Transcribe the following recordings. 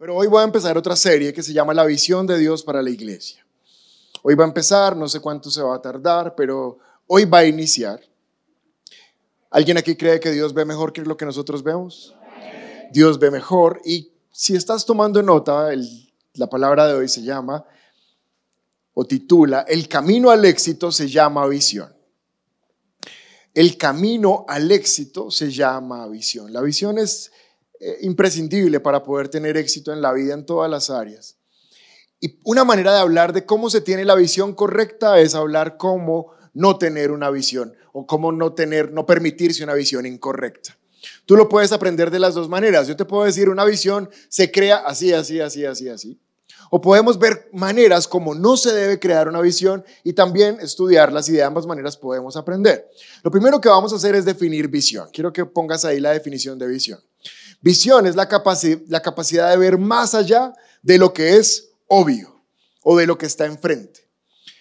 Pero hoy voy a empezar otra serie que se llama La visión de Dios para la iglesia. Hoy va a empezar, no sé cuánto se va a tardar, pero hoy va a iniciar. ¿Alguien aquí cree que Dios ve mejor que lo que nosotros vemos? Dios ve mejor y si estás tomando nota, la palabra de hoy se llama o titula El camino al éxito se llama visión. El camino al éxito se llama visión. La visión es eh, imprescindible para poder tener éxito en la vida en todas las áreas. Y una manera de hablar de cómo se tiene la visión correcta es hablar cómo no tener una visión o cómo no tener, no permitirse una visión incorrecta. Tú lo puedes aprender de las dos maneras. Yo te puedo decir, una visión se crea así, así, así, así, así. O podemos ver maneras como no se debe crear una visión y también estudiarlas y de ambas maneras podemos aprender. Lo primero que vamos a hacer es definir visión. Quiero que pongas ahí la definición de visión. Visión es la, la capacidad de ver más allá de lo que es obvio o de lo que está enfrente.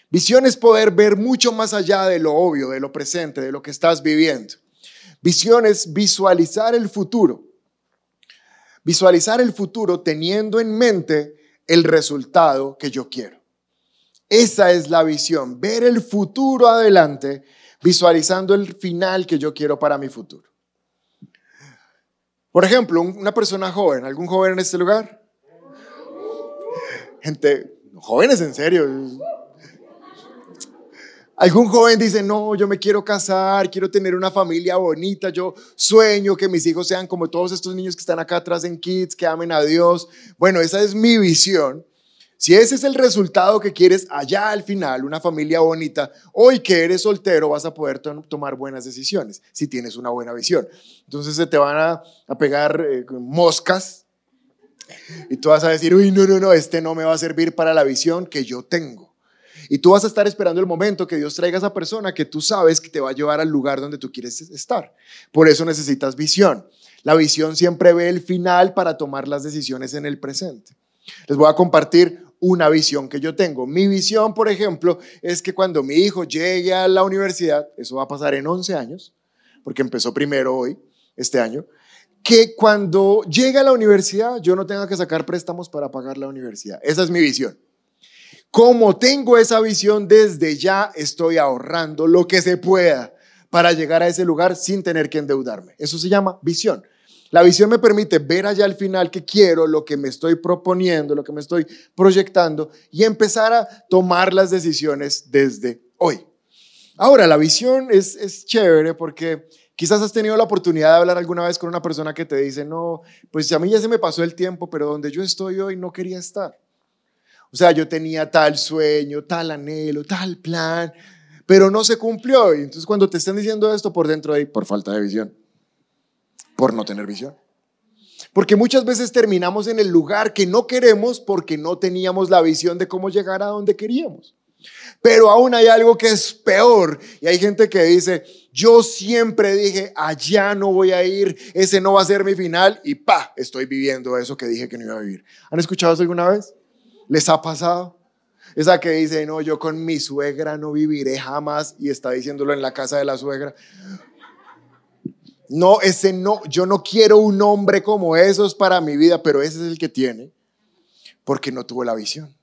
Visión es poder ver mucho más allá de lo obvio, de lo presente, de lo que estás viviendo. Visión es visualizar el futuro. Visualizar el futuro teniendo en mente el resultado que yo quiero. Esa es la visión, ver el futuro adelante, visualizando el final que yo quiero para mi futuro. Por ejemplo, una persona joven, ¿algún joven en este lugar? Gente, jóvenes en serio. Algún joven dice, no, yo me quiero casar, quiero tener una familia bonita, yo sueño que mis hijos sean como todos estos niños que están acá atrás en Kids, que amen a Dios. Bueno, esa es mi visión. Si ese es el resultado que quieres allá al final, una familia bonita, hoy que eres soltero vas a poder tomar buenas decisiones si tienes una buena visión. Entonces se te van a, pegar eh, moscas y tú vas a decir, uy, no, no, no, este no me va a servir para la visión que yo tengo. Y tú vas a estar esperando el momento que Dios traiga a esa persona que tú sabes que te va a llevar al lugar donde tú quieres estar. Por eso necesitas visión. La visión siempre ve el final para tomar las decisiones en el presente. Les voy a compartir una visión que yo tengo. Mi visión, por ejemplo, es que cuando mi hijo llegue a la universidad, eso va a pasar en 11 años, porque empezó primero hoy, este año, que cuando llegue a la universidad yo no tenga que sacar préstamos para pagar la universidad. Esa es mi visión. Como tengo esa visión, desde ya estoy ahorrando lo que se pueda para llegar a ese lugar sin tener que endeudarme. Eso se llama visión. La visión me permite ver allá al final que quiero, lo que me estoy proponiendo, lo que me estoy proyectando y empezar a tomar las decisiones desde hoy. Ahora, la visión es, es chévere porque quizás has tenido la oportunidad de hablar alguna vez con una persona que te dice, no, pues a mí ya se me pasó el tiempo, pero donde yo estoy hoy no quería estar. O sea, yo tenía tal sueño, tal anhelo, tal plan, pero no se cumplió. Y entonces cuando te están diciendo esto por dentro de por falta de visión por no tener visión. Porque muchas veces terminamos en el lugar que no queremos porque no teníamos la visión de cómo llegar a donde queríamos. Pero aún hay algo que es peor y hay gente que dice, yo siempre dije, allá no voy a ir, ese no va a ser mi final y pa, estoy viviendo eso que dije que no iba a vivir. ¿Han escuchado eso alguna vez? ¿Les ha pasado? Esa que dice, no, yo con mi suegra no viviré jamás y está diciéndolo en la casa de la suegra. No, ese no, yo no quiero un hombre como esos para mi vida, pero ese es el que tiene, porque no tuvo la visión.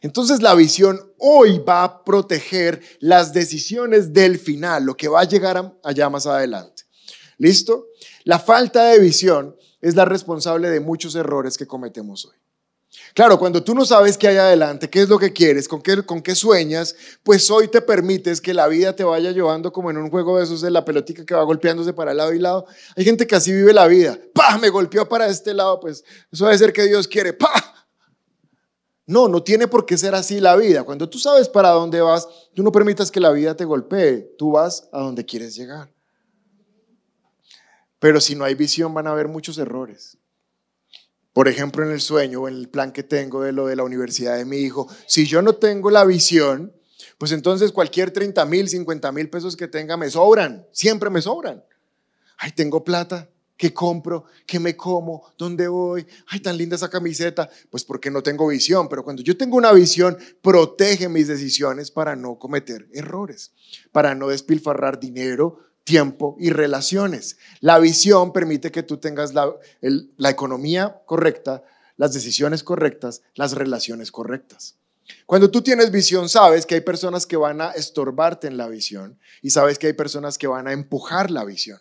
Entonces la visión hoy va a proteger las decisiones del final, lo que va a llegar allá más adelante. ¿Listo? La falta de visión es la responsable de muchos errores que cometemos hoy. Claro, cuando tú no sabes qué hay adelante, qué es lo que quieres, con qué, con qué sueñas, pues hoy te permites que la vida te vaya llevando como en un juego de esos de la pelotica que va golpeándose para lado y lado. Hay gente que así vive la vida. ¡Pah! Me golpeó para este lado, pues eso debe ser que Dios quiere. ¡Pah! No, no tiene por qué ser así la vida. Cuando tú sabes para dónde vas, tú no permitas que la vida te golpee. Tú vas a donde quieres llegar. Pero si no hay visión, van a haber muchos errores. Por ejemplo, en el sueño o en el plan que tengo de lo de la universidad de mi hijo, si yo no tengo la visión, pues entonces cualquier 30 mil, 50 mil pesos que tenga me sobran, siempre me sobran. Ay, tengo plata, ¿qué compro? ¿Qué me como? ¿Dónde voy? Ay, tan linda esa camiseta. Pues porque no tengo visión, pero cuando yo tengo una visión, protege mis decisiones para no cometer errores, para no despilfarrar dinero, tiempo y relaciones. La visión permite que tú tengas la, economía correcta, las decisiones correctas, las relaciones correctas. Cuando tú tienes visión, sabes que hay personas que van a estorbarte en la visión y sabes que hay personas que van a empujar la visión.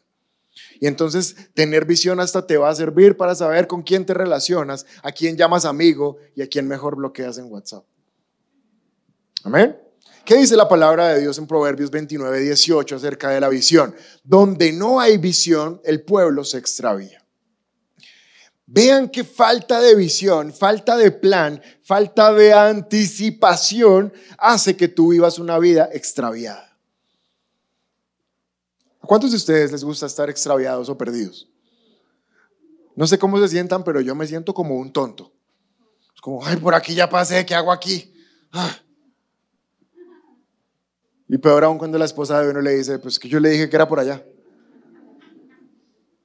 Y entonces tener visión hasta te va a servir para saber con quién te relacionas, a quién llamas amigo y a quién mejor bloqueas en WhatsApp. Amén. ¿Qué dice la palabra de Dios en Proverbios 29, 18 acerca de la visión? Donde no hay visión, el pueblo se extravía. Vean qué falta de visión, falta de plan, falta de anticipación hace que tú vivas una vida extraviada. ¿A cuántos de ustedes les gusta estar extraviados o perdidos? No sé cómo se sientan, pero yo me siento como un tonto. Es como, ay, por aquí ya pasé, ¿qué hago aquí? Ah. Y peor aún cuando la esposa de uno le dice, pues que yo le dije que era por allá.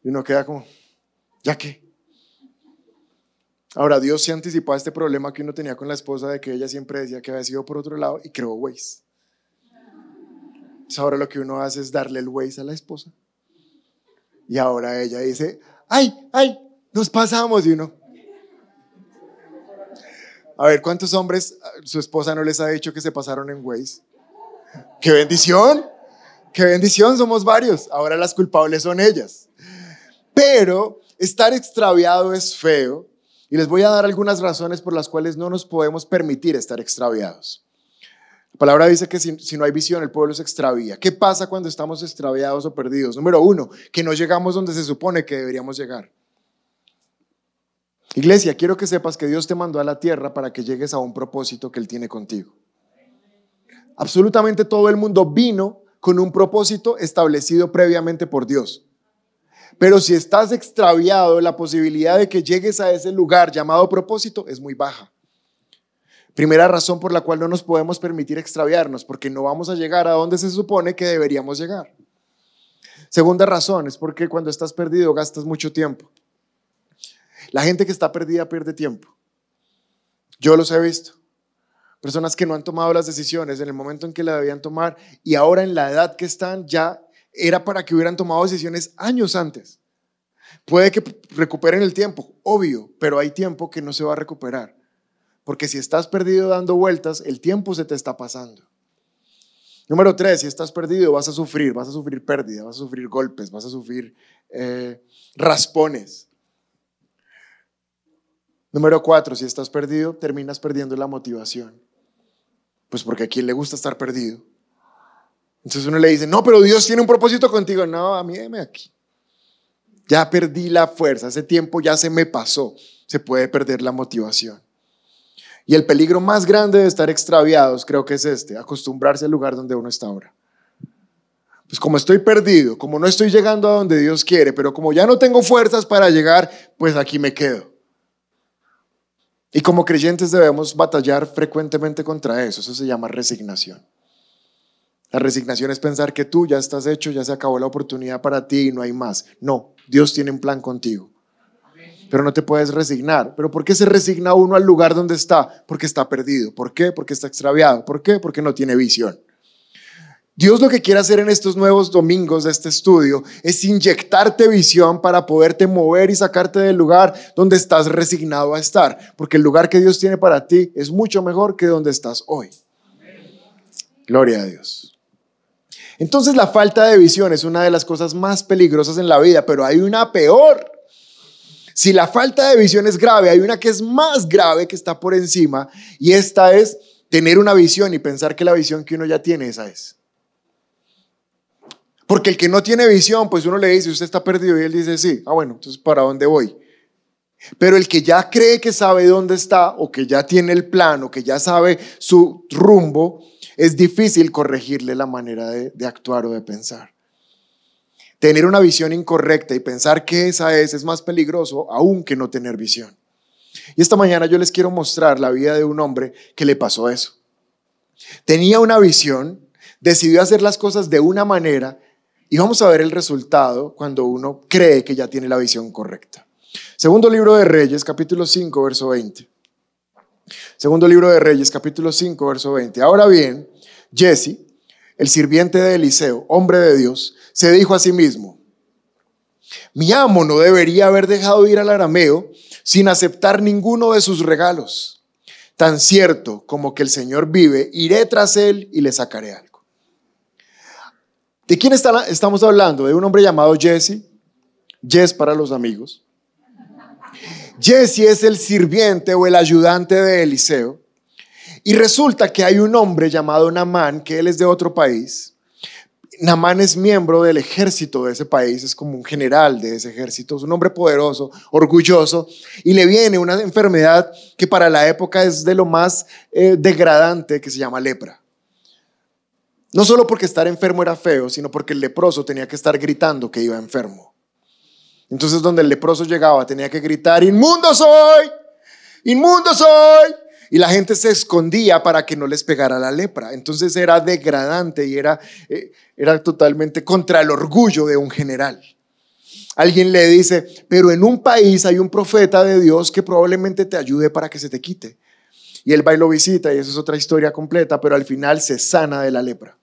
Y uno queda como, ¿ya qué? Ahora, Dios se anticipó a este problema que uno tenía con la esposa de que ella siempre decía que había sido por otro lado y creó Waze. Entonces ahora lo que uno hace es darle el Waze a la esposa. Y ahora ella dice, ay, ay, nos pasamos y uno. A ver, ¿cuántos hombres su esposa no les ha dicho que se pasaron en Waze? ¡Qué bendición! ¡Qué bendición! Somos varios. Ahora las culpables son ellas. Pero estar extraviado es feo y les voy a dar algunas razones por las cuales no nos podemos permitir estar extraviados. La palabra dice que si, no hay visión, el pueblo se extravía. ¿Qué pasa cuando estamos extraviados o perdidos? Número uno, que no llegamos donde se supone que deberíamos llegar. Iglesia, quiero que sepas que Dios te mandó a la tierra para que llegues a un propósito que Él tiene contigo. Absolutamente todo el mundo vino con un propósito establecido previamente por Dios. Pero si estás extraviado, la posibilidad de que llegues a ese lugar llamado propósito es muy baja. Primera razón por la cual no nos podemos permitir extraviarnos, porque no vamos a llegar a donde se supone que deberíamos llegar. Segunda razón es porque cuando estás perdido gastas mucho tiempo. La gente que está perdida pierde tiempo. Yo los he visto. Personas que no han tomado las decisiones en el momento en que la debían tomar y ahora en la edad que están ya era para que hubieran tomado decisiones años antes. Puede que recuperen el tiempo, obvio, pero hay tiempo que no se va a recuperar. Porque si estás perdido dando vueltas, el tiempo se te está pasando. Número tres, si estás perdido vas a sufrir, vas a sufrir pérdida, vas a sufrir golpes, vas a sufrir eh, raspones. Número cuatro, si estás perdido, terminas perdiendo la motivación. Pues porque a quien le gusta estar perdido. Entonces uno le dice, no, pero Dios tiene un propósito contigo. No, a mí déme aquí. Ya perdí la fuerza, ese tiempo ya se me pasó. Se puede perder la motivación. Y el peligro más grande de estar extraviados creo que es este, acostumbrarse al lugar donde uno está ahora. Pues como estoy perdido, como no estoy llegando a donde Dios quiere, pero como ya no tengo fuerzas para llegar, pues aquí me quedo. Y como creyentes debemos batallar frecuentemente contra eso. Eso se llama resignación. La resignación es pensar que tú ya estás hecho, ya se acabó la oportunidad para ti y no hay más. No, Dios tiene un plan contigo. Pero no te puedes resignar. ¿Pero por qué se resigna uno al lugar donde está? Porque está perdido. ¿Por qué? Porque está extraviado. ¿Por qué? Porque no tiene visión. Dios lo que quiere hacer en estos nuevos domingos de este estudio es inyectarte visión para poderte mover y sacarte del lugar donde estás resignado a estar. Porque el lugar que Dios tiene para ti es mucho mejor que donde estás hoy. Gloria a Dios. Entonces la falta de visión es una de las cosas más peligrosas en la vida, pero hay una peor. Si la falta de visión es grave, hay una que es más grave que está por encima y esta es tener una visión y pensar que la visión que uno ya tiene esa es. Porque el que no tiene visión, pues uno le dice, usted está perdido y él dice, sí, ah bueno, entonces ¿para dónde voy? Pero el que ya cree que sabe dónde está o que ya tiene el plan o que ya sabe su rumbo, es difícil corregirle la manera de, actuar o de pensar. Tener una visión incorrecta y pensar que esa es es más peligroso aún que no tener visión. Y esta mañana yo les quiero mostrar la vida de un hombre que le pasó eso. Tenía una visión, decidió hacer las cosas de una manera y vamos a ver el resultado cuando uno cree que ya tiene la visión correcta. Segundo libro de Reyes, capítulo 5, verso 20. Segundo libro de Reyes, capítulo 5, verso 20. Ahora bien, Jesse, el sirviente de Eliseo, hombre de Dios, se dijo a sí mismo, mi amo no debería haber dejado ir al arameo sin aceptar ninguno de sus regalos. Tan cierto como que el Señor vive, iré tras él y le sacaré algo. ¿De quién estamos hablando? De un hombre llamado Jesse. Jess para los amigos. Jesse es el sirviente o el ayudante de Eliseo. Y resulta que hay un hombre llamado Namán, que él es de otro país. Namán es miembro del ejército de ese país, es como un general de ese ejército, es un hombre poderoso, orgulloso, y le viene una enfermedad que para la época es de lo más eh, degradante, que se llama lepra. No solo porque estar enfermo era feo, sino porque el leproso tenía que estar gritando que iba enfermo. Entonces donde el leproso llegaba tenía que gritar, inmundo soy, inmundo soy. Y la gente se escondía para que no les pegara la lepra. Entonces era degradante y era, eh, era totalmente contra el orgullo de un general. Alguien le dice, pero en un país hay un profeta de Dios que probablemente te ayude para que se te quite. Y él va y lo visita y esa es otra historia completa, pero al final se sana de la lepra.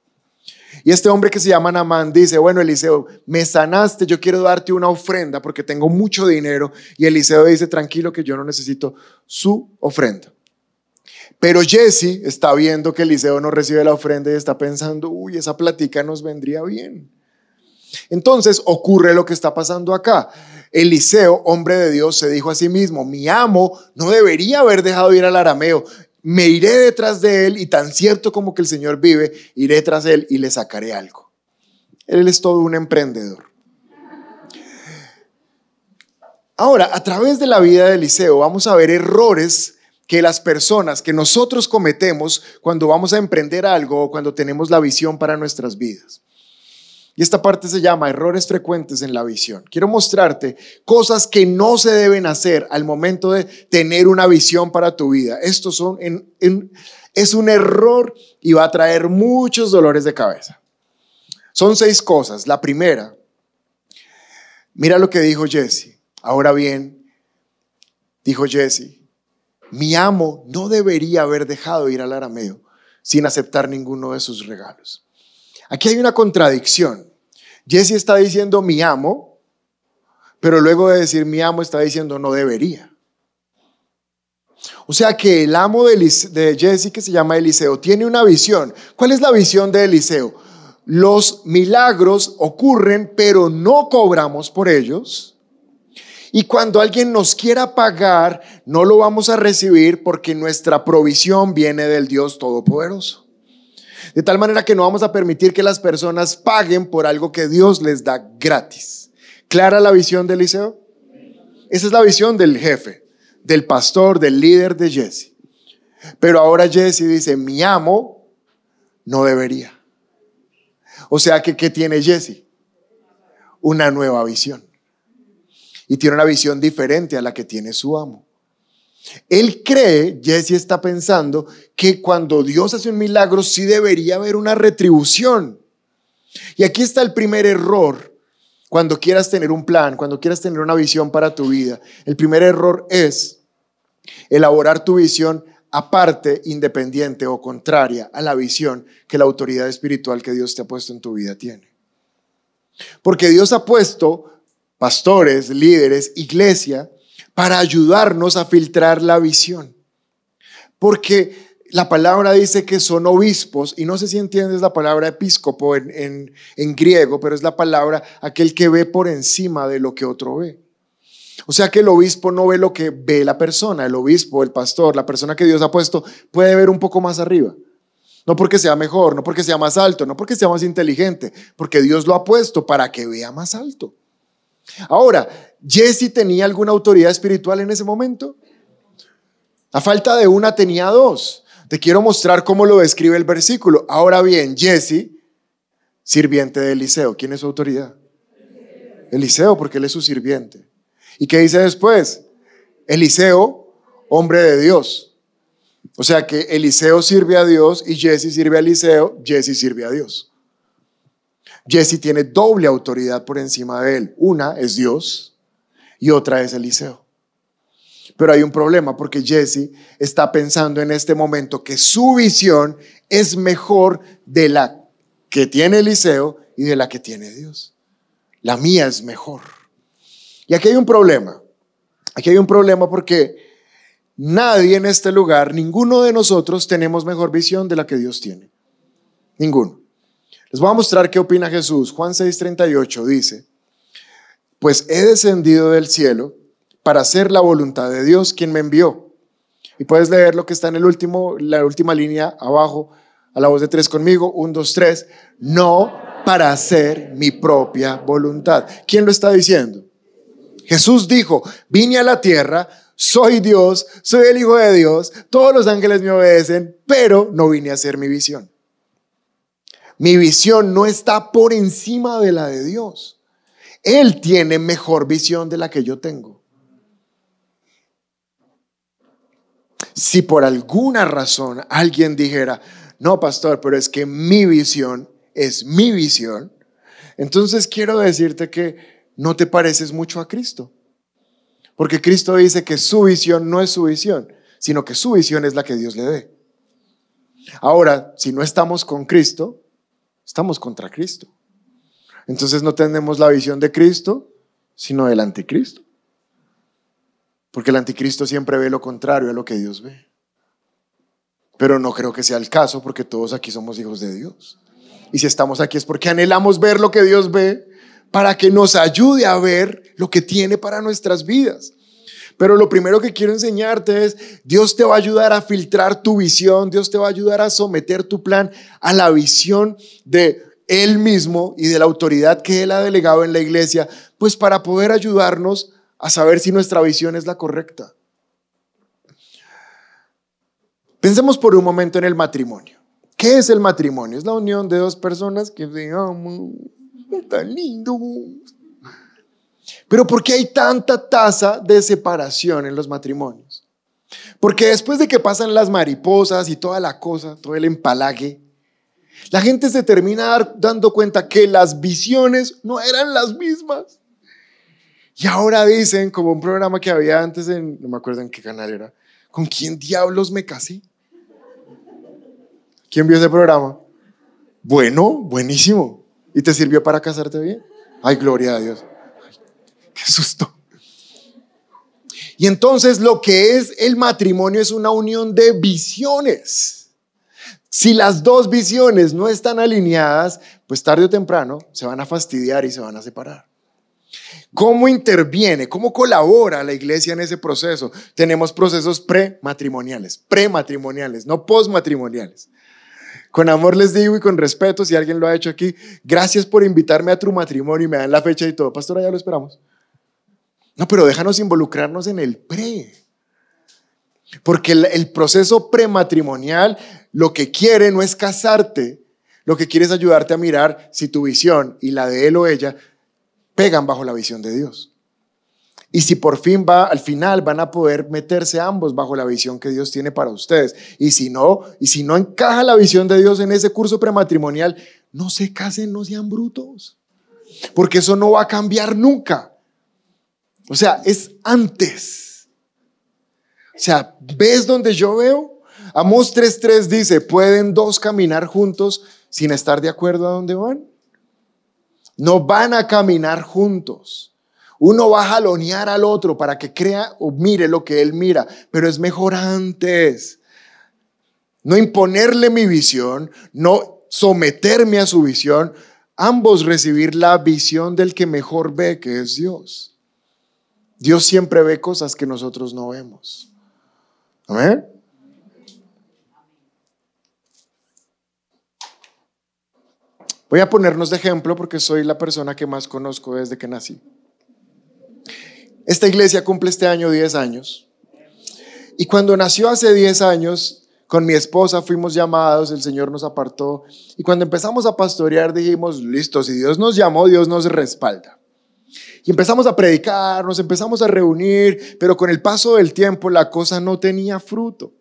Y este hombre que se llama Namán dice, bueno, Eliseo, me sanaste, yo quiero darte una ofrenda porque tengo mucho dinero. Y Eliseo dice, tranquilo que yo no necesito su ofrenda. Pero Jesse está viendo que Eliseo no recibe la ofrenda y está pensando, uy, esa platica nos vendría bien. Entonces ocurre lo que está pasando acá. Eliseo, hombre de Dios, se dijo a sí mismo, mi amo no debería haber dejado ir al arameo me iré detrás de él y tan cierto como que el Señor vive, iré tras él y le sacaré algo. Él es todo un emprendedor. Ahora, a través de la vida de Eliseo vamos a ver errores que las personas, que nosotros cometemos cuando vamos a emprender algo o cuando tenemos la visión para nuestras vidas. Y esta parte se llama errores frecuentes en la visión. Quiero mostrarte cosas que no se deben hacer al momento de tener una visión para tu vida. Esto son es un error y va a traer muchos dolores de cabeza. Son seis cosas. La primera, mira lo que dijo Jesse. Ahora bien, dijo Jesse, mi amo no debería haber dejado ir al arameo sin aceptar ninguno de sus regalos. Aquí hay una contradicción. Jesse está diciendo mi amo, pero luego de decir mi amo está diciendo no debería. O sea que el amo de, de Jesse, que se llama Eliseo, tiene una visión. ¿Cuál es la visión de Eliseo? Los milagros ocurren, pero no cobramos por ellos. Y cuando alguien nos quiera pagar, no lo vamos a recibir porque nuestra provisión viene del Dios Todopoderoso. De tal manera que no vamos a permitir que las personas paguen por algo que Dios les da gratis. ¿Clara la visión de Eliseo? Esa es la visión del jefe, del pastor, del líder de Jesse. Pero ahora Jesse dice, mi amo no debería. O sea que, ¿qué tiene Jesse? Una nueva visión. Y tiene una visión diferente a la que tiene su amo. Él cree, Jesse está pensando, que cuando Dios hace un milagro sí debería haber una retribución. Y aquí está el primer error cuando quieras tener un plan, cuando quieras tener una visión para tu vida. El primer error es elaborar tu visión aparte, independiente o contraria a la visión que la autoridad espiritual que Dios te ha puesto en tu vida tiene. Porque Dios ha puesto pastores, líderes, iglesia, para ayudarnos a filtrar la visión. Porque la palabra dice que son obispos, y no sé si entiendes la palabra episcopo en, en, griego, pero es la palabra aquel que ve por encima de lo que otro ve. O sea que el obispo no ve lo que ve la persona, el obispo, el pastor, la persona que Dios ha puesto, puede ver un poco más arriba. No porque sea mejor, no porque sea más alto, no porque sea más inteligente, porque Dios lo ha puesto para que vea más alto. Ahora, ¿Jesse tenía alguna autoridad espiritual en ese momento? A falta de una tenía dos. Te quiero mostrar cómo lo describe el versículo. Ahora bien, Jesse, sirviente de Eliseo, ¿quién es su autoridad? Eliseo, porque él es su sirviente. ¿Y qué dice después? Eliseo, hombre de Dios. O sea que Eliseo sirve a Dios y Jesse sirve a Eliseo, Jesse sirve a Dios. Jesse tiene doble autoridad por encima de él. Una es Dios y otra es Eliseo. Pero hay un problema porque Jesse está pensando en este momento que su visión es mejor de la que tiene Eliseo y de la que tiene Dios. La mía es mejor. Y aquí hay un problema. aquí hay un problema porque nadie en este lugar, ninguno de nosotros tenemos mejor visión de la que Dios tiene. Ninguno. Les voy a mostrar qué opina Jesús. Juan 6:38 dice, pues he descendido del cielo para hacer la voluntad de Dios quien me envió. Y puedes leer lo que está en el último, la última línea abajo, a la voz de tres conmigo, un, dos, tres, no para hacer mi propia voluntad. ¿Quién lo está diciendo? Jesús dijo, vine a la tierra, soy Dios, soy el Hijo de Dios, todos los ángeles me obedecen, pero no vine a hacer mi visión. Mi visión no está por encima de la de Dios. Él tiene mejor visión de la que yo tengo. Si por alguna razón alguien dijera, no, pastor, pero es que mi visión es mi visión, entonces quiero decirte que no te pareces mucho a Cristo. Porque Cristo dice que su visión no es su visión, sino que su visión es la que Dios le dé. Ahora, si no estamos con Cristo, Estamos contra Cristo. Entonces no tenemos la visión de Cristo, sino del anticristo. Porque el anticristo siempre ve lo contrario a lo que Dios ve. Pero no creo que sea el caso porque todos aquí somos hijos de Dios. Y si estamos aquí es porque anhelamos ver lo que Dios ve para que nos ayude a ver lo que tiene para nuestras vidas. Pero lo primero que quiero enseñarte es, Dios te va a ayudar a filtrar tu visión, Dios te va a ayudar a someter tu plan a la visión de Él mismo y de la autoridad que Él ha delegado en la iglesia, pues para poder ayudarnos a saber si nuestra visión es la correcta. Pensemos por un momento en el matrimonio. ¿Qué es el matrimonio? Es la unión de dos personas que se aman, tan lindo, pero ¿por qué hay tanta tasa de separación en los matrimonios? Porque después de que pasan las mariposas y toda la cosa, todo el empalague, la gente se termina dando cuenta que las visiones no eran las mismas. Y ahora dicen, como un programa que había antes en, no me acuerdo en qué canal era, ¿con quién diablos me casé? ¿Quién vio ese programa? Bueno, buenísimo. ¿Y te sirvió para casarte bien? Ay, gloria a Dios. Qué susto. Y entonces lo que es el matrimonio es una unión de visiones. Si las dos visiones no están alineadas, pues tarde o temprano se van a fastidiar y se van a separar. ¿Cómo interviene? ¿Cómo colabora la iglesia en ese proceso? Tenemos procesos prematrimoniales, prematrimoniales, no postmatrimoniales. Con amor les digo y con respeto, si alguien lo ha hecho aquí, gracias por invitarme a tu matrimonio y me dan la fecha y todo. Pastora, ya lo esperamos. No, pero déjanos involucrarnos en el pre. Porque el, proceso prematrimonial lo que quiere no es casarte, lo que quiere es ayudarte a mirar si tu visión y la de él o ella pegan bajo la visión de Dios. Y si por fin va, al final van a poder meterse ambos bajo la visión que Dios tiene para ustedes. Y si no, y si no encaja la visión de Dios en ese curso prematrimonial, no se casen, no sean brutos. Porque eso no va a cambiar nunca. O sea, es antes. O sea, ¿ves donde yo veo? Amos 3.3 dice, ¿pueden dos caminar juntos sin estar de acuerdo a dónde van? No van a caminar juntos. Uno va a jalonear al otro para que crea o mire lo que él mira, pero es mejor antes. No imponerle mi visión, no someterme a su visión, ambos recibir la visión del que mejor ve, que es Dios. Dios siempre ve cosas que nosotros no vemos. Amén. Voy a ponernos de ejemplo porque soy la persona que más conozco desde que nací. Esta iglesia cumple este año 10 años. Y cuando nació hace 10 años, con mi esposa fuimos llamados, el Señor nos apartó. Y cuando empezamos a pastorear dijimos, listo, si Dios nos llamó, Dios nos respalda. Y empezamos a predicar, nos empezamos a reunir, pero con el paso del tiempo la cosa no tenía fruto.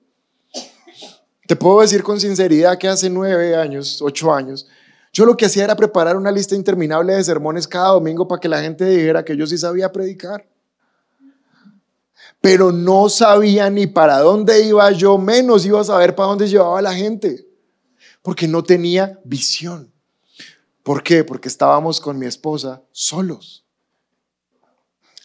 Te puedo decir con sinceridad que hace nueve años, ocho años, yo lo que hacía era preparar una lista interminable de sermones cada domingo para que la gente dijera que yo sí sabía predicar. Pero no sabía ni para dónde iba yo, menos iba a saber para dónde llevaba la gente, porque no tenía visión. ¿Por qué? Porque estábamos con mi esposa solos.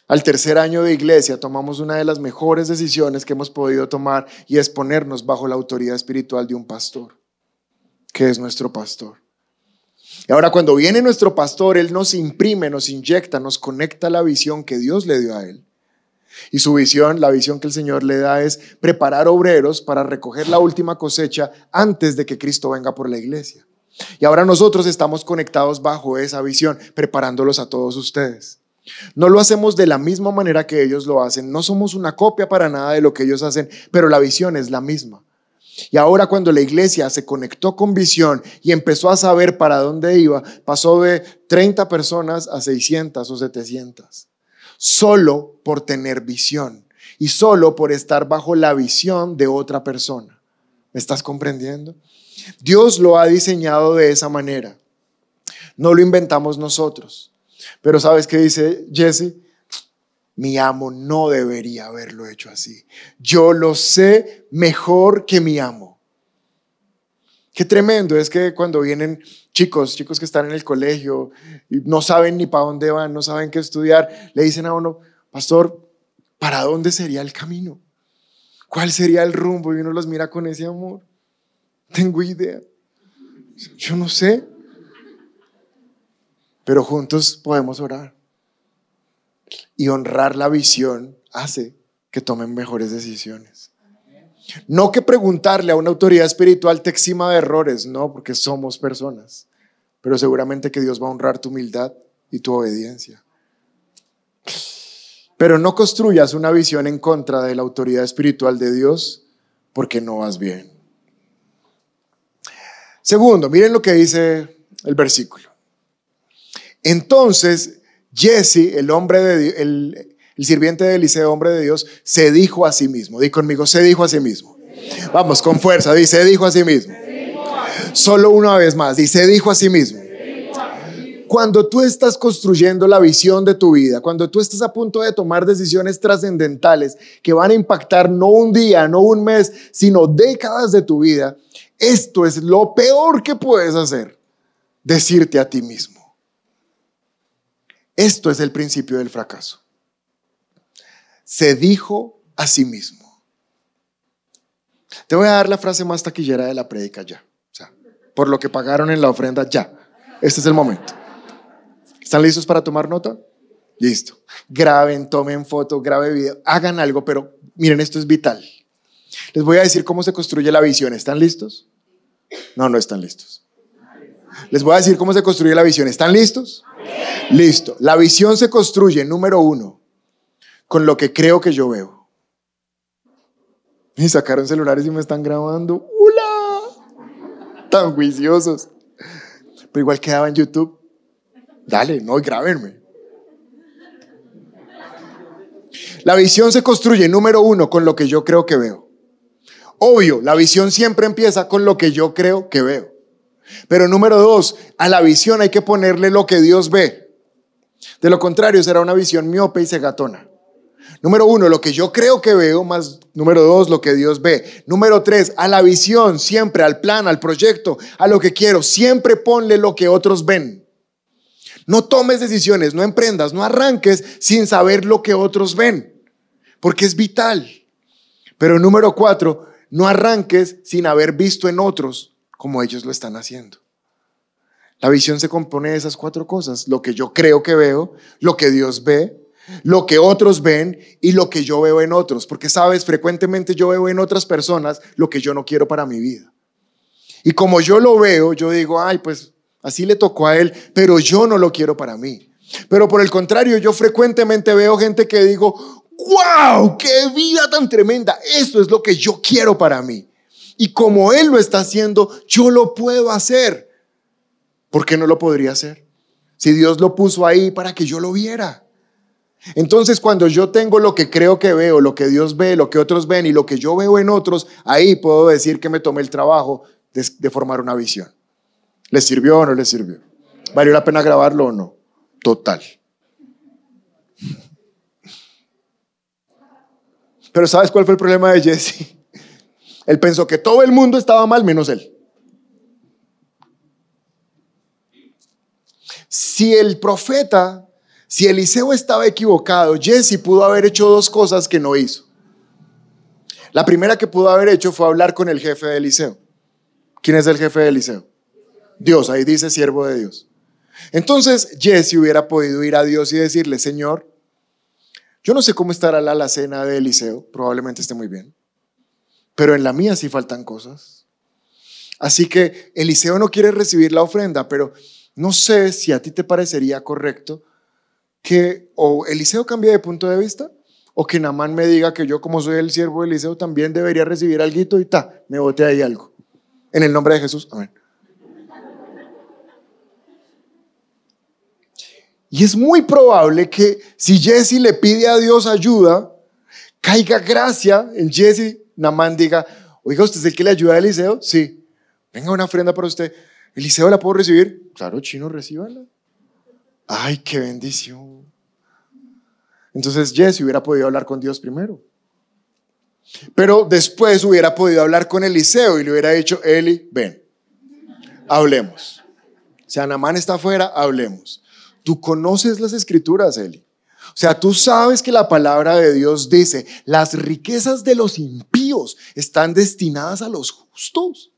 Al tercer año de iglesia tomamos una de las mejores decisiones que hemos podido tomar y es ponernos bajo la autoridad espiritual de un pastor, que es nuestro pastor. Y ahora cuando viene nuestro pastor, Él nos imprime, nos inyecta, nos conecta la visión que Dios le dio a Él. Y su visión, la visión que el Señor le da es preparar obreros para recoger la última cosecha antes de que Cristo venga por la iglesia. Y ahora nosotros estamos conectados bajo esa visión, preparándolos a todos ustedes. No lo hacemos de la misma manera que ellos lo hacen. No somos una copia para nada de lo que ellos hacen, pero la visión es la misma. Y ahora cuando la iglesia se conectó con visión y empezó a saber para dónde iba, pasó de 30 personas a 600 o 700. Solo por tener visión y solo por estar bajo la visión de otra persona. ¿Me estás comprendiendo? Dios lo ha diseñado de esa manera. No lo inventamos nosotros. Pero ¿sabes qué dice Jesse? Mi amo no debería haberlo hecho así. Yo lo sé mejor que mi amo. Qué tremendo es que cuando vienen chicos, chicos que están en el colegio y no saben ni para dónde van, no saben qué estudiar, le dicen a uno, pastor, ¿para dónde sería el camino? ¿Cuál sería el rumbo? Y uno los mira con ese amor. Tengo idea. Yo no sé pero juntos podemos orar. Y honrar la visión hace que tomen mejores decisiones. No que preguntarle a una autoridad espiritual te exima de errores, no, porque somos personas, pero seguramente que Dios va a honrar tu humildad y tu obediencia. Pero no construyas una visión en contra de la autoridad espiritual de Dios porque no vas bien. Segundo, miren lo que dice el versículo. Entonces, Jesse, el hombre de el, el sirviente de Eliseo, hombre de Dios, se dijo a sí mismo. Di conmigo, se dijo a sí mismo. Vamos, con fuerza, dice, se dijo a sí mismo. Solo una vez más, dice, se dijo a sí mismo. Cuando tú estás construyendo la visión de tu vida, cuando tú estás a punto de tomar decisiones trascendentales que van a impactar no un día, no un mes, sino décadas de tu vida, esto es lo peor que puedes hacer, decirte a ti mismo. Esto es el principio del fracaso. Se dijo a sí mismo. Te voy a dar la frase más taquillera de la prédica ya. O sea, por lo que pagaron en la ofrenda ya. Este es el momento. ¿Están listos para tomar nota? Listo. Graben, tomen foto, graben video, hagan algo, pero miren, esto es vital. Les voy a decir cómo se construye la visión. ¿Están listos? No, no están listos. Les voy a decir cómo se construye la visión. ¿Están listos? Listo. La visión se construye, número uno, con lo que creo que yo veo. Y sacaron celulares y me están grabando. ¡Hula! Tan juiciosos. Pero igual quedaba en YouTube. Dale, no, grábenme. La visión se construye, número uno, con lo que yo creo que veo. Obvio, la visión siempre empieza con lo que yo creo que veo. Pero número dos, a la visión hay que ponerle lo que Dios ve. De lo contrario, será una visión miope y cegatona. Número uno, lo que yo creo que veo, más número dos, lo que Dios ve. Número tres, a la visión, siempre, al plan, al proyecto, a lo que quiero, siempre ponle lo que otros ven. No tomes decisiones, no emprendas, no arranques sin saber lo que otros ven, porque es vital. Pero número cuatro, no arranques sin haber visto en otros como ellos lo están haciendo. La visión se compone de esas cuatro cosas, lo que yo creo que veo, lo que Dios ve, lo que otros ven y lo que yo veo en otros, porque sabes, frecuentemente yo veo en otras personas lo que yo no quiero para mi vida. Y como yo lo veo, yo digo, ay, pues así le tocó a él, pero yo no lo quiero para mí. Pero por el contrario, yo frecuentemente veo gente que digo, wow, qué vida tan tremenda, esto es lo que yo quiero para mí. Y como Él lo está haciendo, yo lo puedo hacer. ¿Por qué no lo podría hacer? Si Dios lo puso ahí para que yo lo viera. Entonces, cuando yo tengo lo que creo que veo, lo que Dios ve, lo que otros ven y lo que yo veo en otros, ahí puedo decir que me tomé el trabajo de, formar una visión. ¿Le sirvió o no le sirvió? ¿Valió la pena grabarlo o no? Total. Pero ¿sabes cuál fue el problema de Jesse? Él pensó que todo el mundo estaba mal menos él. Si el profeta Si Eliseo estaba equivocado, Jesse pudo haber hecho dos cosas que no hizo. La primera que pudo haber hecho fue hablar con el jefe de Eliseo. ¿Quién es el jefe de Eliseo? Dios, ahí dice siervo de Dios. Entonces Jesse hubiera podido ir a Dios y decirle, Señor, yo no sé cómo estará la alacena de Eliseo, probablemente esté muy bien, pero en la mía sí faltan cosas. Así que Eliseo no quiere recibir la ofrenda, pero no sé si a ti te parecería correcto que o Eliseo cambie de punto de vista o que Namán me diga que yo como soy el siervo de Eliseo también debería recibir algo y ta, me bote ahí algo. En el nombre de Jesús, amén. Y es muy probable que si Jesse le pide a Dios ayuda, caiga gracia en Jesse, Namán diga, oiga, ¿usted es el que le ayuda a Eliseo? Sí. Venga una ofrenda para usted. ¿Eliseo la puedo recibir? Claro, chino, recíbala. Ay, qué bendición. Entonces Jesse hubiera podido hablar con Dios primero. Pero después hubiera podido hablar con Eliseo y le hubiera dicho, Eli, ven, hablemos. O sea, Namán está afuera, hablemos. Tú conoces las escrituras, Eli. O sea, tú sabes que la palabra de Dios dice, las riquezas de los impíos están destinadas a los justos.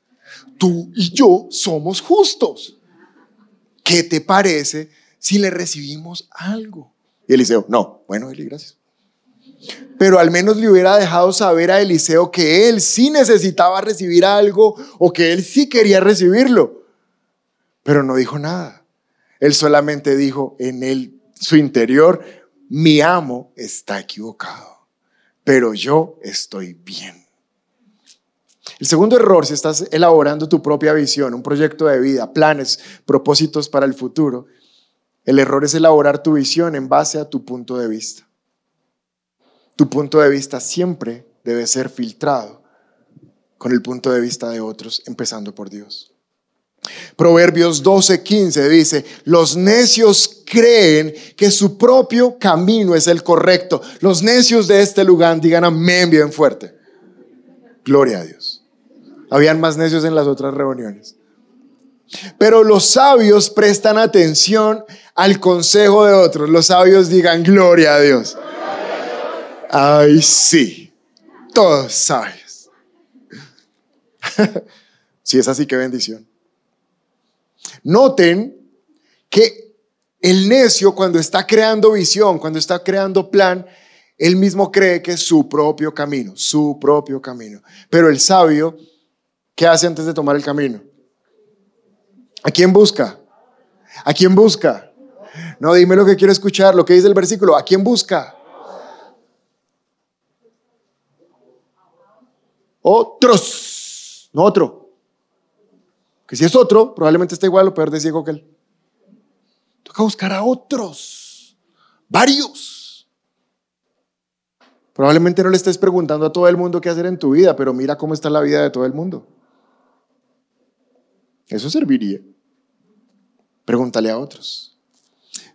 Tú y yo somos justos. ¿Qué te parece si le recibimos algo? Y Eliseo, no, bueno, Eli, gracias. Pero al menos le hubiera dejado saber a Eliseo que él sí necesitaba recibir algo o que él sí quería recibirlo. Pero no dijo nada. Él solamente dijo en él, su interior, mi amo está equivocado, pero yo estoy bien. El segundo error, si estás elaborando tu propia visión, un proyecto de vida, planes, propósitos para el futuro, el error es elaborar tu visión en base a tu punto de vista. Tu punto de vista siempre debe ser filtrado con el punto de vista de otros, empezando por Dios. Proverbios 12:15 dice, los necios creen que su propio camino es el correcto. Los necios de este lugar digan amén bien fuerte. Gloria a Dios. Habían más necios en las otras reuniones. Pero los sabios prestan atención al consejo de otros. Los sabios digan gloria a Dios. Ay, sí. Todos sabios. si es así, qué bendición. Noten que el necio cuando está creando visión, cuando está creando plan, él mismo cree que es su propio camino, su propio camino. Pero el sabio, ¿qué hace antes de tomar el camino? ¿A quién busca? ¿A quién busca? No, dime lo que quiero escuchar, lo que dice el versículo. ¿A quién busca? Otros, no otro. Que si es otro, probablemente está igual o peor de ciego que él. Toca buscar a otros, varios. Probablemente no le estés preguntando a todo el mundo qué hacer en tu vida, pero mira cómo está la vida de todo el mundo. Eso serviría. Pregúntale a otros.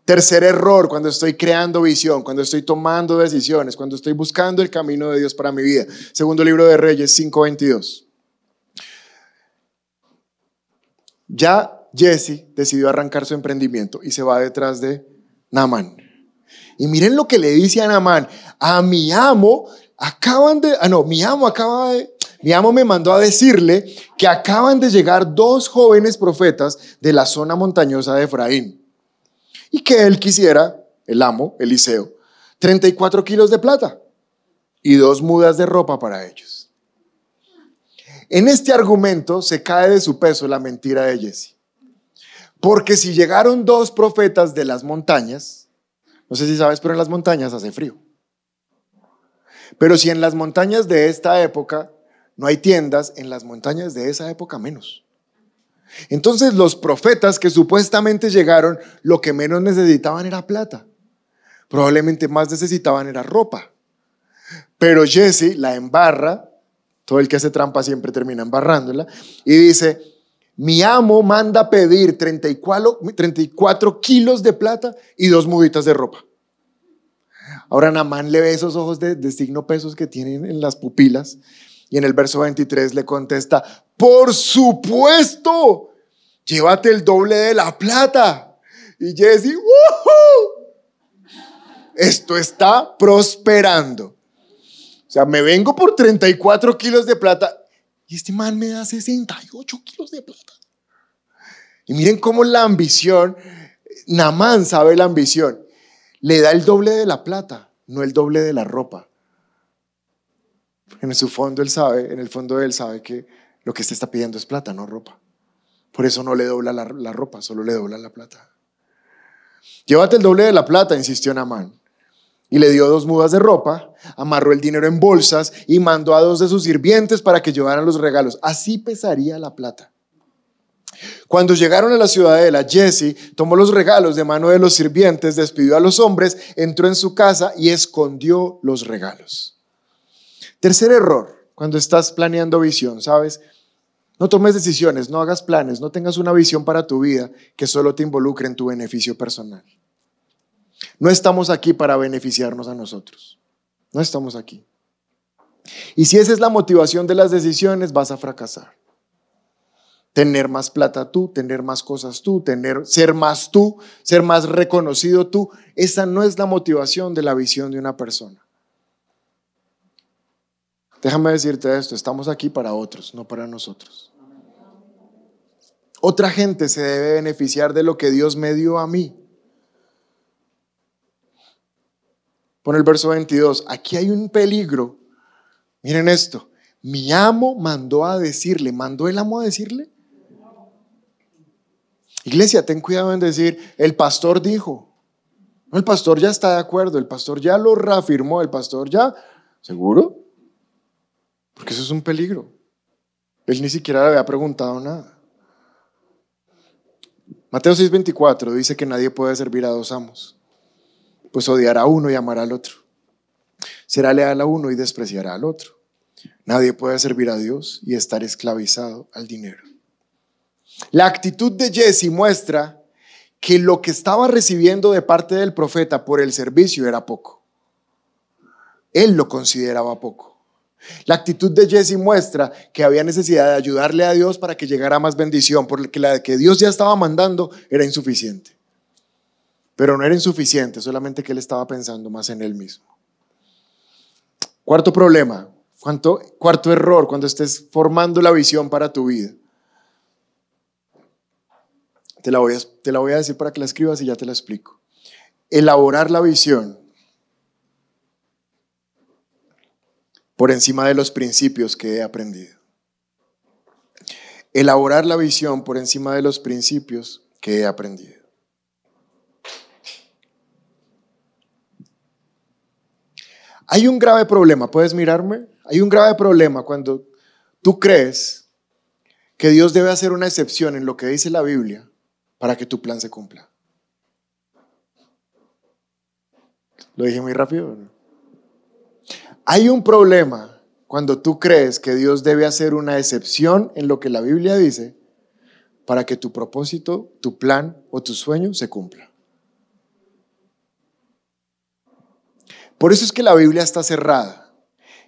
Tercer error cuando estoy creando visión, cuando estoy tomando decisiones, cuando estoy buscando el camino de Dios para mi vida. Segundo libro de Reyes 5:22. Ya Jesse decidió arrancar su emprendimiento y se va detrás de Naamán. Y miren lo que le dice a Naamán, a mi amo acaban de, ah no, mi amo acaba de, mi amo me mandó a decirle que acaban de llegar dos jóvenes profetas de la zona montañosa de Efraín y que él quisiera, el amo, Eliseo, 34 kilos de plata y dos mudas de ropa para ellos. En este argumento se cae de su peso la mentira de Jesse. Porque si llegaron dos profetas de las montañas, no sé si sabes, pero en las montañas hace frío. Pero si en las montañas de esta época no hay tiendas, en las montañas de esa época menos. Entonces los profetas que supuestamente llegaron, lo que menos necesitaban era plata. Probablemente más necesitaban era ropa. Pero Jesse la embarra todo el que hace trampa siempre termina embarrándola. Y dice, mi amo manda pedir 34, 34 kilos de plata y dos muditas de ropa. Ahora Namán le ve esos ojos de, signo pesos que tienen en las pupilas y en el verso 23 le contesta, por supuesto, llévate el doble de la plata. Y Jesse, ¡Woohoo! esto está prosperando. Sea, me vengo por 34 kilos de plata y este man me da 68 kilos de plata. Y miren cómo la ambición, Namán sabe la ambición, le da el doble de la plata, no el doble de la ropa. En su fondo él sabe, en el fondo él sabe que lo que se está pidiendo es plata, no ropa. Por eso no le dobla la, la ropa, solo le dobla la plata. Llévate el doble de la plata, insistió Namán. Y le dio dos mudas de ropa, amarró el dinero en bolsas y mandó a dos de sus sirvientes para que llevaran los regalos. Así pesaría la plata. Cuando llegaron a la ciudadela, Jesse tomó los regalos de mano de los sirvientes, despidió a los hombres, entró en su casa y escondió los regalos. Tercer error, cuando estás planeando visión, ¿sabes? No tomes decisiones, no hagas planes, no tengas una visión para tu vida que solo te involucre en tu beneficio personal. No estamos aquí para beneficiarnos a nosotros. No estamos aquí. Y si esa es la motivación de las decisiones, vas a fracasar tener más plata tú, tener más cosas tú, tener, ser más tú, ser más reconocido tú. Esa no es la motivación de la visión de una persona. Déjame decirte esto, estamos aquí para otros, no para nosotros. Otra gente se debe beneficiar de lo que Dios me dio a mí. Pon el verso 22, aquí hay un peligro. Miren esto, mi amo mandó a decirle, mandó el amo a decirle, Iglesia, ten cuidado en decir, el pastor dijo. El pastor ya está de acuerdo, el pastor ya lo reafirmó, el pastor ya, ¿seguro? Porque eso es un peligro. Él ni siquiera le había preguntado nada. Mateo 6:24 dice que nadie puede servir a dos amos, pues odiará a uno y amará al otro. Será leal a uno y despreciará al otro. Nadie puede servir a Dios y estar esclavizado al dinero. La actitud de Jesse muestra que lo que estaba recibiendo de parte del profeta por el servicio era poco. Él lo consideraba poco. La actitud de Jesse muestra que había necesidad de ayudarle a Dios para que llegara más bendición, porque la que Dios ya estaba mandando era insuficiente. Pero no era insuficiente, solamente que él estaba pensando más en él mismo. Cuarto problema, cuarto error cuando estés formando la visión para tu vida. Te la, voy a, te la voy a decir para que la escribas y ya te la explico. Elaborar la visión por encima de los principios que he aprendido. Elaborar la visión por encima de los principios que he aprendido. Hay un grave problema, ¿puedes mirarme? Hay un grave problema cuando tú crees que Dios debe hacer una excepción en lo que dice la Biblia para que tu plan se cumpla. ¿Lo dije muy rápido? Hay un problema cuando tú crees que Dios debe hacer una excepción en lo que la Biblia dice para que tu propósito, tu plan o tu sueño se cumpla. Por eso es que la Biblia está cerrada.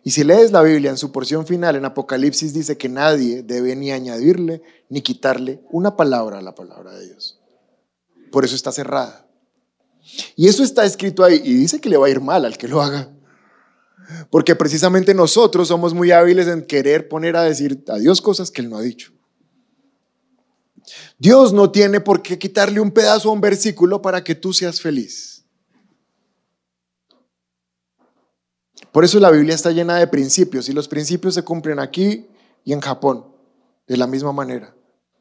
Y si lees la Biblia en su porción final, en Apocalipsis dice que nadie debe ni añadirle ni quitarle una palabra a la palabra de Dios. Por eso está cerrada. Y eso está escrito ahí y dice que le va a ir mal al que lo haga. Porque precisamente nosotros somos muy hábiles en querer poner a decir a Dios cosas que Él no ha dicho. Dios no tiene por qué quitarle un pedazo a un versículo para que tú seas feliz. Por eso la Biblia está llena de principios y los principios se cumplen aquí y en Japón de la misma manera.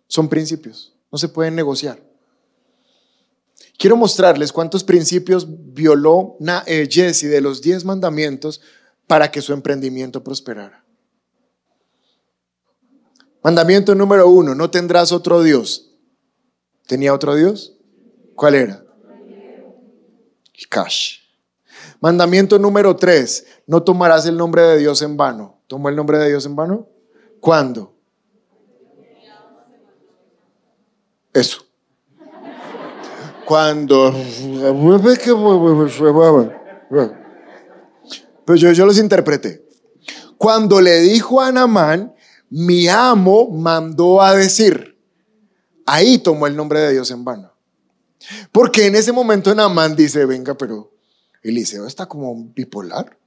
Son principios, no se pueden negociar. Quiero mostrarles cuántos principios violó eh, Jesse de los diez mandamientos para que su emprendimiento prosperara. Mandamiento número uno, no tendrás otro Dios. ¿Tenía otro Dios? ¿Cuál era? El cash. Mandamiento número tres, no tomarás el nombre de Dios en vano. ¿Tomó el nombre de Dios en vano? ¿Cuándo? Eso. Cuando... Pues yo, yo los interpreté. Cuando le dijo a Namán, mi amo mandó a decir, ahí tomó el nombre de Dios en vano. Porque en ese momento Namán dice, venga, pero Eliseo está como bipolar.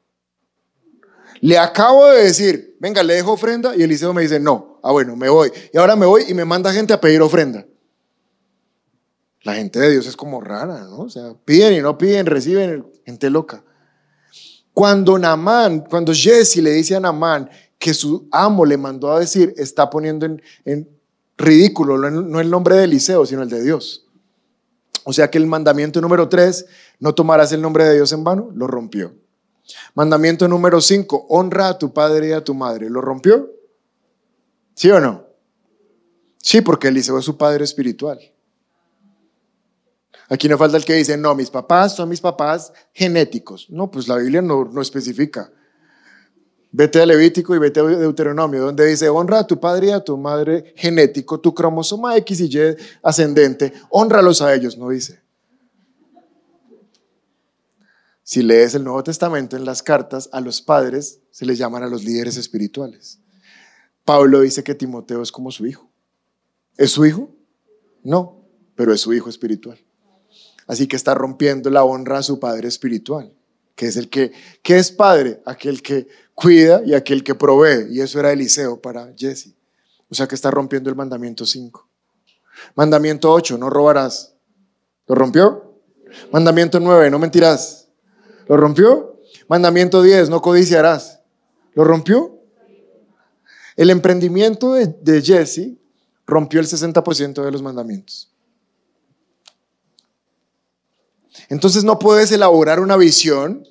Le acabo de decir, venga, le dejo ofrenda y Eliseo me dice, no, ah bueno, me voy. Y ahora me voy y me manda gente a pedir ofrenda. La gente de Dios es como rara, ¿no? O sea, piden y no piden, reciben, gente loca. Cuando Namán, cuando Jesse le dice a Namán que su amo le mandó a decir, está poniendo en, ridículo no el nombre de Eliseo, sino el de Dios. O sea que el mandamiento número tres, no tomarás el nombre de Dios en vano, lo rompió. Mandamiento número cinco, honra a tu padre y a tu madre, ¿lo rompió? ¿Sí o no? Sí, porque Eliseo es su padre espiritual. Aquí no falta el que dice, no, mis papás son mis papás genéticos. No, pues la Biblia no, no especifica. Vete a Levítico y vete a Deuteronomio, donde dice, honra a tu padre y a tu madre genético, tu cromosoma X y Y ascendente, honralos a ellos, no dice. Si lees el Nuevo Testamento en las cartas, a los padres se les llaman a los líderes espirituales. Pablo dice que Timoteo es como su hijo. ¿Es su hijo? No, pero es su hijo espiritual. Así que está rompiendo la honra a su padre espiritual, que es el que, ¿qué es padre? Aquel que cuida y aquel que provee. Y eso era Eliseo para Jesse. O sea que está rompiendo el mandamiento 5. Mandamiento 8, no robarás. ¿Lo rompió? Mandamiento 9, no mentirás. ¿Lo rompió? Mandamiento 10, no codiciarás. ¿Lo rompió? El emprendimiento de, de Jesse rompió el 60% de los mandamientos. Entonces no puedes elaborar una visión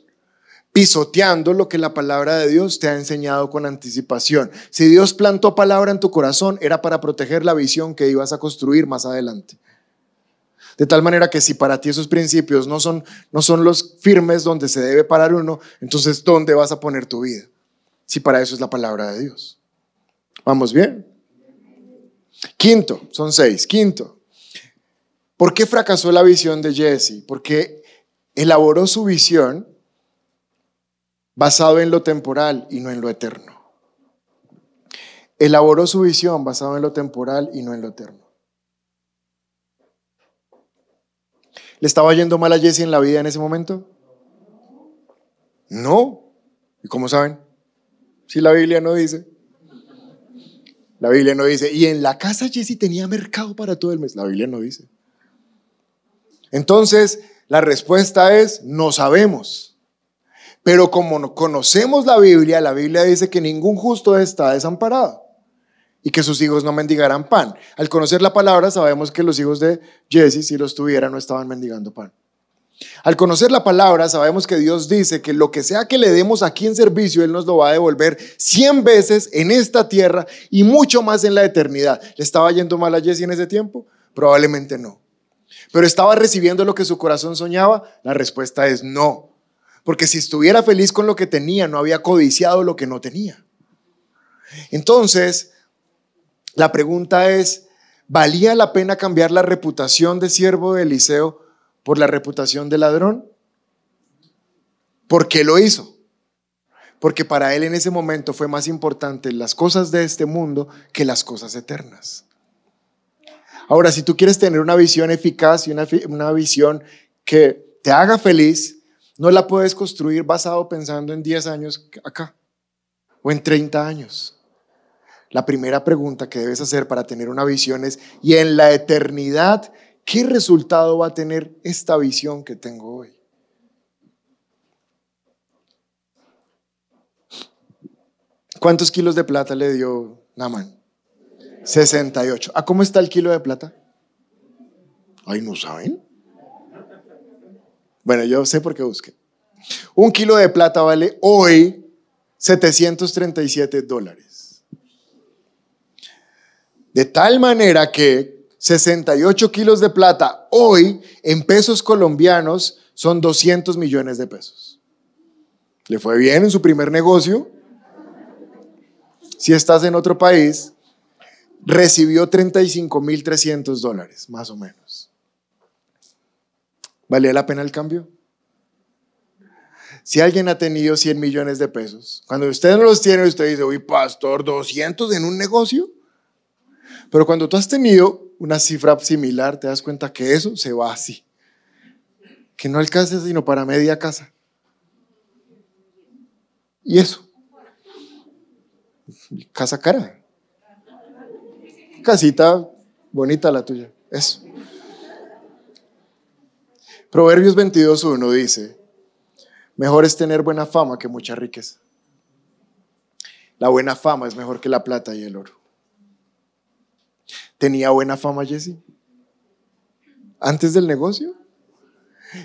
pisoteando lo que la palabra de Dios te ha enseñado con anticipación. Si Dios plantó palabra en tu corazón, era para proteger la visión que ibas a construir más adelante. De tal manera que si para ti esos principios no son, no son los firmes donde se debe parar uno, entonces ¿dónde vas a poner tu vida? Si para eso es la palabra de Dios. ¿Vamos bien? Quinto, son seis. Quinto, ¿Por qué fracasó la visión de Jesse? Porque elaboró su visión basado en lo temporal y no en lo eterno. Elaboró su visión basado en lo temporal y no en lo eterno. ¿Le estaba yendo mal a Jesse en la vida en ese momento? No. ¿Y cómo saben? Si la Biblia no dice. La Biblia no dice. Y en la casa Jesse tenía mercado para todo el mes. La Biblia no dice. Entonces, la respuesta es, no sabemos. Pero como conocemos la Biblia, la Biblia dice que ningún justo está desamparado y que sus hijos no mendigarán pan. Al conocer la palabra sabemos que los hijos de Jesse, si los tuvieran, no estaban mendigando pan. Al conocer la palabra sabemos que Dios dice que lo que sea que le demos aquí en servicio, Él nos lo va a devolver cien veces en esta tierra y mucho más en la eternidad. ¿Le estaba yendo mal a Jesse en ese tiempo? Probablemente no. Pero estaba recibiendo lo que su corazón soñaba. La respuesta es no. Porque si estuviera feliz con lo que tenía, no había codiciado lo que no tenía. Entonces, la pregunta es, ¿valía la pena cambiar la reputación de siervo de Eliseo por la reputación de ladrón? ¿Por qué lo hizo? Porque para él en ese momento fue más importante las cosas de este mundo que las cosas eternas. Ahora, si tú quieres tener una visión eficaz y una, visión que te haga feliz, no la puedes construir basado pensando en 10 años acá o en 30 años. La primera pregunta que debes hacer para tener una visión es, ¿y en la eternidad qué resultado va a tener esta visión que tengo hoy? ¿Cuántos kilos de plata le dio Naman? 68. ¿A cómo está el kilo de plata? Ay, ¿no saben? Bueno, yo sé por qué busqué. Un kilo de plata vale hoy 737 dólares. De tal manera que 68 kilos de plata hoy en pesos colombianos son 200 millones de pesos. ¿Le fue bien en su primer negocio? Si estás en otro país, recibió 35.300 dólares, más o menos. ¿Valía la pena el cambio? Si alguien ha tenido 100 millones de pesos, cuando usted no los tiene, usted dice, uy, pastor, 200 en un negocio. Pero cuando tú has tenido una cifra similar, te das cuenta que eso se va así. Que no alcanza sino para media casa. Y eso. Casa cara. Casita bonita la tuya. Eso. Proverbios 22.1 dice, mejor es tener buena fama que mucha riqueza. La buena fama es mejor que la plata y el oro. ¿Tenía buena fama Jesse? ¿Antes del negocio?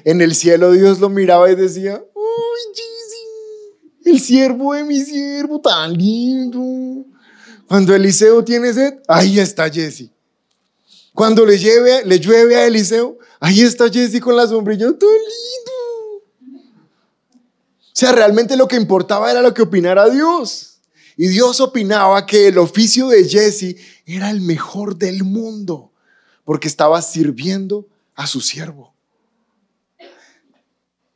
En el cielo Dios lo miraba y decía, ¡Uy, Jesse! El siervo de mi siervo, tan lindo. Cuando Eliseo tiene sed, ahí está Jesse. Cuando le, lleve, le llueve a Eliseo, ahí está Jesse con la sombrilla, tan lindo. O sea, realmente lo que importaba era lo que opinara Dios. Y Dios opinaba que el oficio de Jesse era el mejor del mundo, porque estaba sirviendo a su siervo.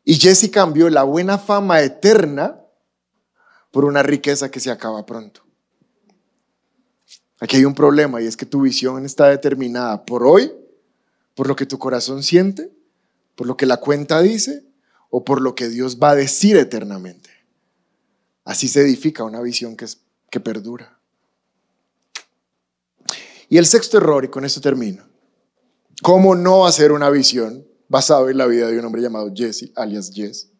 Y Jesse cambió la buena fama eterna por una riqueza que se acaba pronto. Aquí hay un problema y es que tu visión está determinada por hoy, por lo que tu corazón siente, por lo que la cuenta dice o por lo que Dios va a decir eternamente. Así se edifica una visión que, que perdura. Y el sexto error, y con esto termino, ¿cómo no hacer una visión basada en la vida de un hombre llamado Jesse, alias Jess?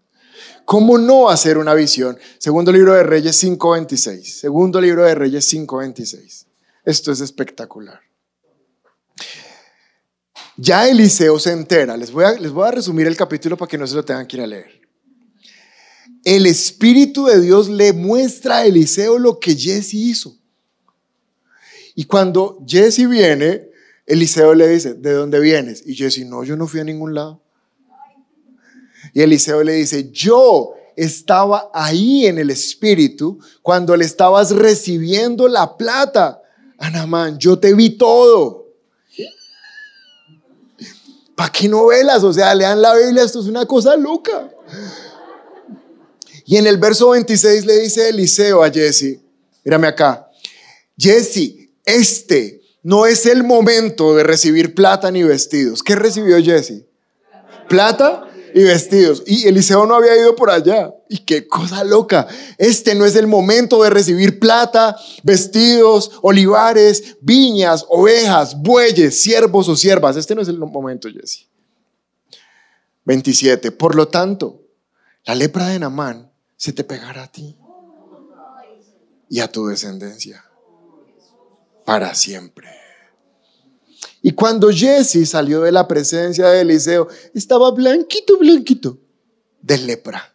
¿Cómo no hacer una visión? Segundo libro de Reyes 5.26. Segundo libro de Reyes 5.26. Esto es espectacular. Ya Eliseo se entera. Les voy, a, les voy a resumir el capítulo para que no se lo tengan que ir a leer el Espíritu de Dios le muestra a Eliseo lo que Jesse hizo. Y cuando Jesse viene, Eliseo le dice, ¿de dónde vienes? Y Jesse, no, yo no fui a ningún lado. Y Eliseo le dice, yo estaba ahí en el Espíritu cuando le estabas recibiendo la plata. Anamán, yo te vi todo. ¿Para qué novelas? O sea, lean la Biblia, esto es una cosa loca. Y en el verso 26 le dice Eliseo a Jesse, mírame acá, Jesse, este no es el momento de recibir plata ni vestidos. ¿Qué recibió Jesse? Plata y vestidos. Y Eliseo no había ido por allá. Y qué cosa loca. Este no es el momento de recibir plata, vestidos, olivares, viñas, ovejas, bueyes, siervos o siervas. Este no es el momento, Jesse. 27. Por lo tanto, la lepra de Namán se te pegará a ti y a tu descendencia para siempre. Y cuando Jesse salió de la presencia de Eliseo, estaba blanquito, blanquito, de lepra.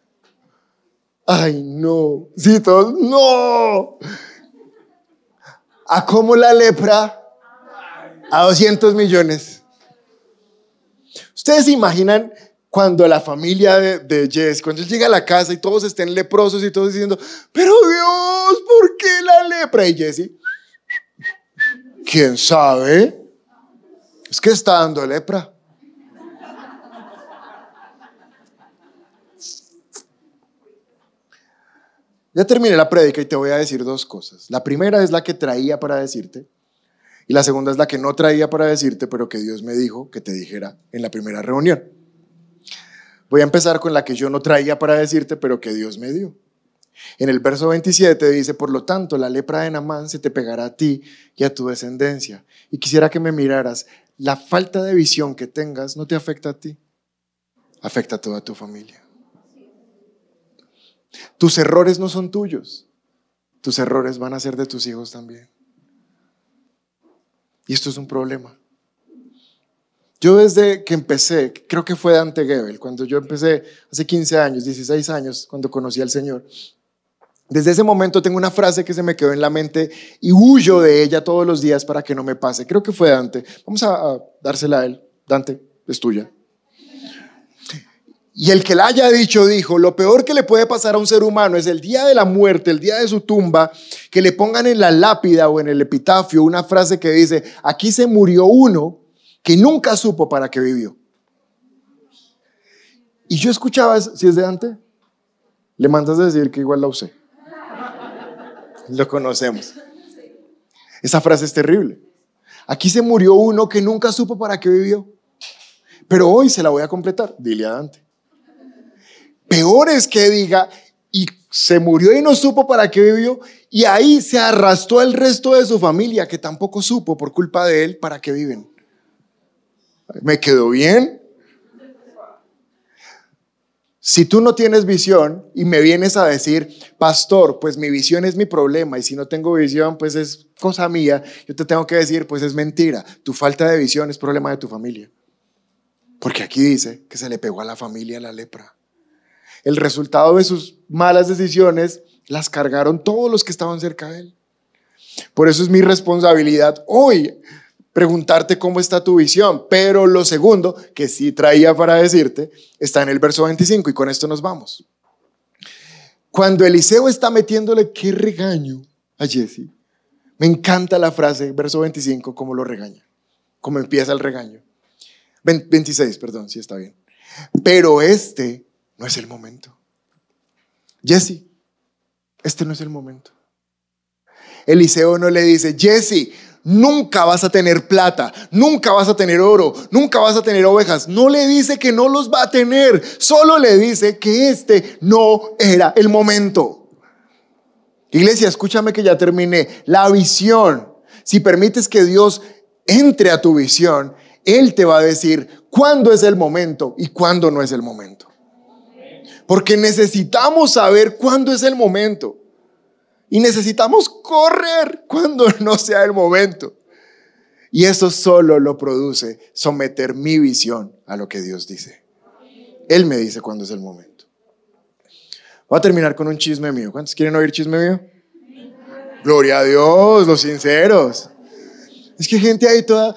Ay, no, sí, todos, no. ¿A cómo la lepra? A 200 millones. Ustedes se imaginan cuando la familia de, de, Jess, cuando él llega a la casa y todos estén leprosos y todos diciendo, pero Dios, ¿por qué la lepra? Y Jesse, ¿quién sabe? Es que está dando lepra. Ya terminé la prédica y te voy a decir dos cosas. La primera es la que traía para decirte y la segunda es la que no traía para decirte, pero que Dios me dijo que te dijera en la primera reunión. Voy a empezar con la que yo no traía para decirte, pero que Dios me dio. En el verso 27 dice, por lo tanto, la lepra de Namán se te pegará a ti y a tu descendencia. Y quisiera que me miraras, la falta de visión que tengas no te afecta a ti, afecta a toda tu familia. Tus errores no son tuyos, tus errores van a ser de tus hijos también. Y esto es un problema. Yo desde que empecé, creo que fue Dante Gebel, cuando yo empecé hace 15 años, 16 años, cuando conocí al Señor, desde ese momento tengo una frase que se me quedó en la mente y huyo de ella todos los días para que no me pase. Creo que fue Dante. Vamos a, dársela a él. Dante, es tuya. Y el que la haya dicho dijo, lo peor que le puede pasar a un ser humano es el día de la muerte, el día de su tumba, que le pongan en la lápida o en el epitafio una frase que dice, aquí se murió uno que nunca supo para qué vivió. Y yo escuchaba, si es de antes, le mandas a decir que igual la usé. Lo conocemos. Esa frase es terrible. Aquí se murió uno que nunca supo para qué vivió. Pero hoy se la voy a completar. Dile a Dante. Peor es que diga, y se murió y no supo para qué vivió, y ahí se arrastró el resto de su familia, que tampoco supo por culpa de él para qué viven. ¿Me quedó bien? Si tú no tienes visión y me vienes a decir, pastor, pues mi visión es mi problema y si no tengo visión, pues es cosa mía, yo te tengo que decir, pues es mentira. Tu falta de visión es problema de tu familia. Porque aquí dice que se le pegó a la familia la lepra. El resultado de sus malas decisiones las cargaron todos los que estaban cerca de él. Por eso es mi responsabilidad hoy preguntarte cómo está tu visión. Pero lo segundo que sí traía para decirte está en el verso 25 y con esto nos vamos. Cuando Eliseo está metiéndole qué regaño a Jesse, me encanta la frase, verso 25, cómo lo regaña, cómo empieza el regaño. 26, perdón, sí está bien. Pero este no es el momento. Jesse, este no es el momento. Eliseo no le dice, Jesse, nunca vas a tener plata, nunca vas a tener oro, nunca vas a tener ovejas. No le dice que no los va a tener, solo le dice que este no era el momento. Iglesia, escúchame que ya terminé. La visión, si permites que Dios entre a tu visión, Él te va a decir cuándo es el momento y cuándo no es el momento. Porque necesitamos saber cuándo es el momento. Y necesitamos correr cuando no sea el momento. Y eso solo lo produce someter mi visión a lo que Dios dice. Él me dice cuándo es el momento. Voy a terminar con un chisme mío. ¿Cuántos quieren oír chisme mío? Gloria a Dios, los sinceros. Es que gente ahí toda,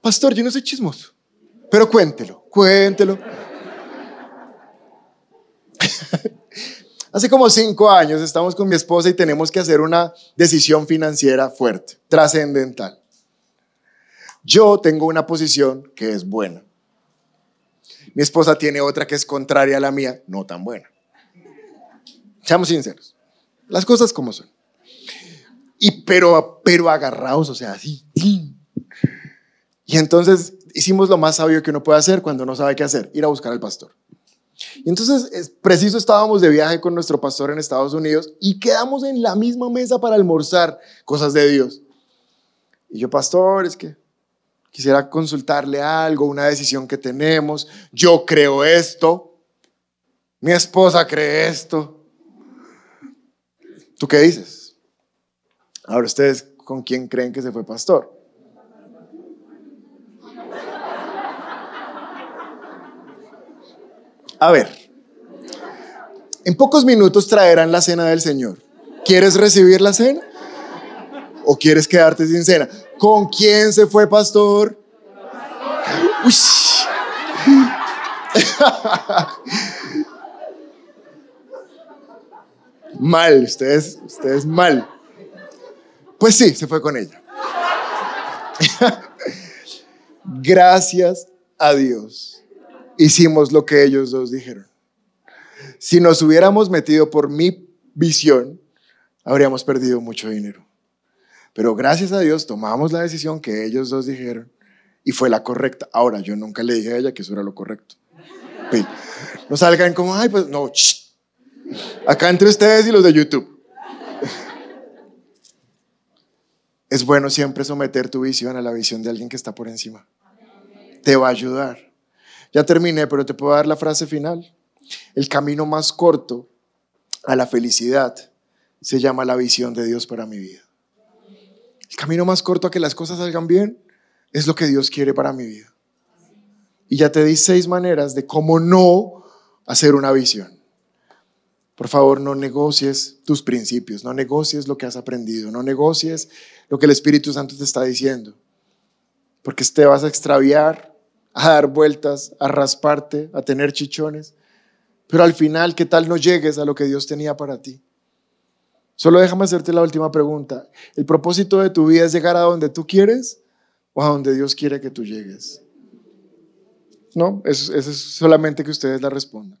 pastor, yo no soy chismoso, pero cuéntelo, cuéntelo. Hace como cinco años estamos con mi esposa y tenemos que hacer una decisión financiera fuerte, trascendental. Yo tengo una posición que es buena. Mi esposa tiene otra que es contraria a la mía, no tan buena. Seamos sinceros. Las cosas como son. Y pero, pero agarrados, o sea, así. Y entonces hicimos lo más sabio que uno puede hacer cuando no sabe qué hacer, ir a buscar al pastor. Y entonces, es preciso, estábamos de viaje con nuestro pastor en Estados Unidos y quedamos en la misma mesa para almorzar cosas de Dios. Y yo, pastor, es que quisiera consultarle algo, una decisión que tenemos. Yo creo esto. Mi esposa cree esto. ¿Tú qué dices? Ahora ustedes, ¿con quién creen que se fue pastor? A ver, en pocos minutos traerán la cena del Señor. ¿Quieres recibir la cena? ¿O quieres quedarte sin cena? ¿Con quién se fue, pastor? Uy. mal, ustedes, ustedes mal. Pues sí, se fue con ella. Gracias a Dios hicimos lo que ellos dos dijeron. Si nos hubiéramos metido por mi visión, habríamos perdido mucho dinero. Pero gracias a Dios tomamos la decisión que ellos dos dijeron y fue la correcta. Ahora, yo nunca le dije a ella que eso era lo correcto. No salgan como, ay, pues no, acá entre ustedes y los de YouTube. Es bueno siempre someter tu visión a la visión de alguien que está por encima. Te va a ayudar. Ya terminé, pero te puedo dar la frase final. El camino más corto a la felicidad se llama la visión de Dios para mi vida. El camino más corto a que las cosas salgan bien es lo que Dios quiere para mi vida. Y ya te di seis maneras de cómo no hacer una visión. Por favor, no negocies tus principios, no negocies lo que has aprendido, no negocies lo que el Espíritu Santo te está diciendo, porque te vas a extraviar a dar vueltas, a rasparte, a tener chichones. Pero al final, ¿qué tal no llegues a lo que Dios tenía para ti? Solo déjame hacerte la última pregunta. ¿El propósito de tu vida es llegar a donde tú quieres o a donde Dios quiere que tú llegues? No, eso, es solamente que ustedes la respondan.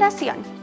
Liberación.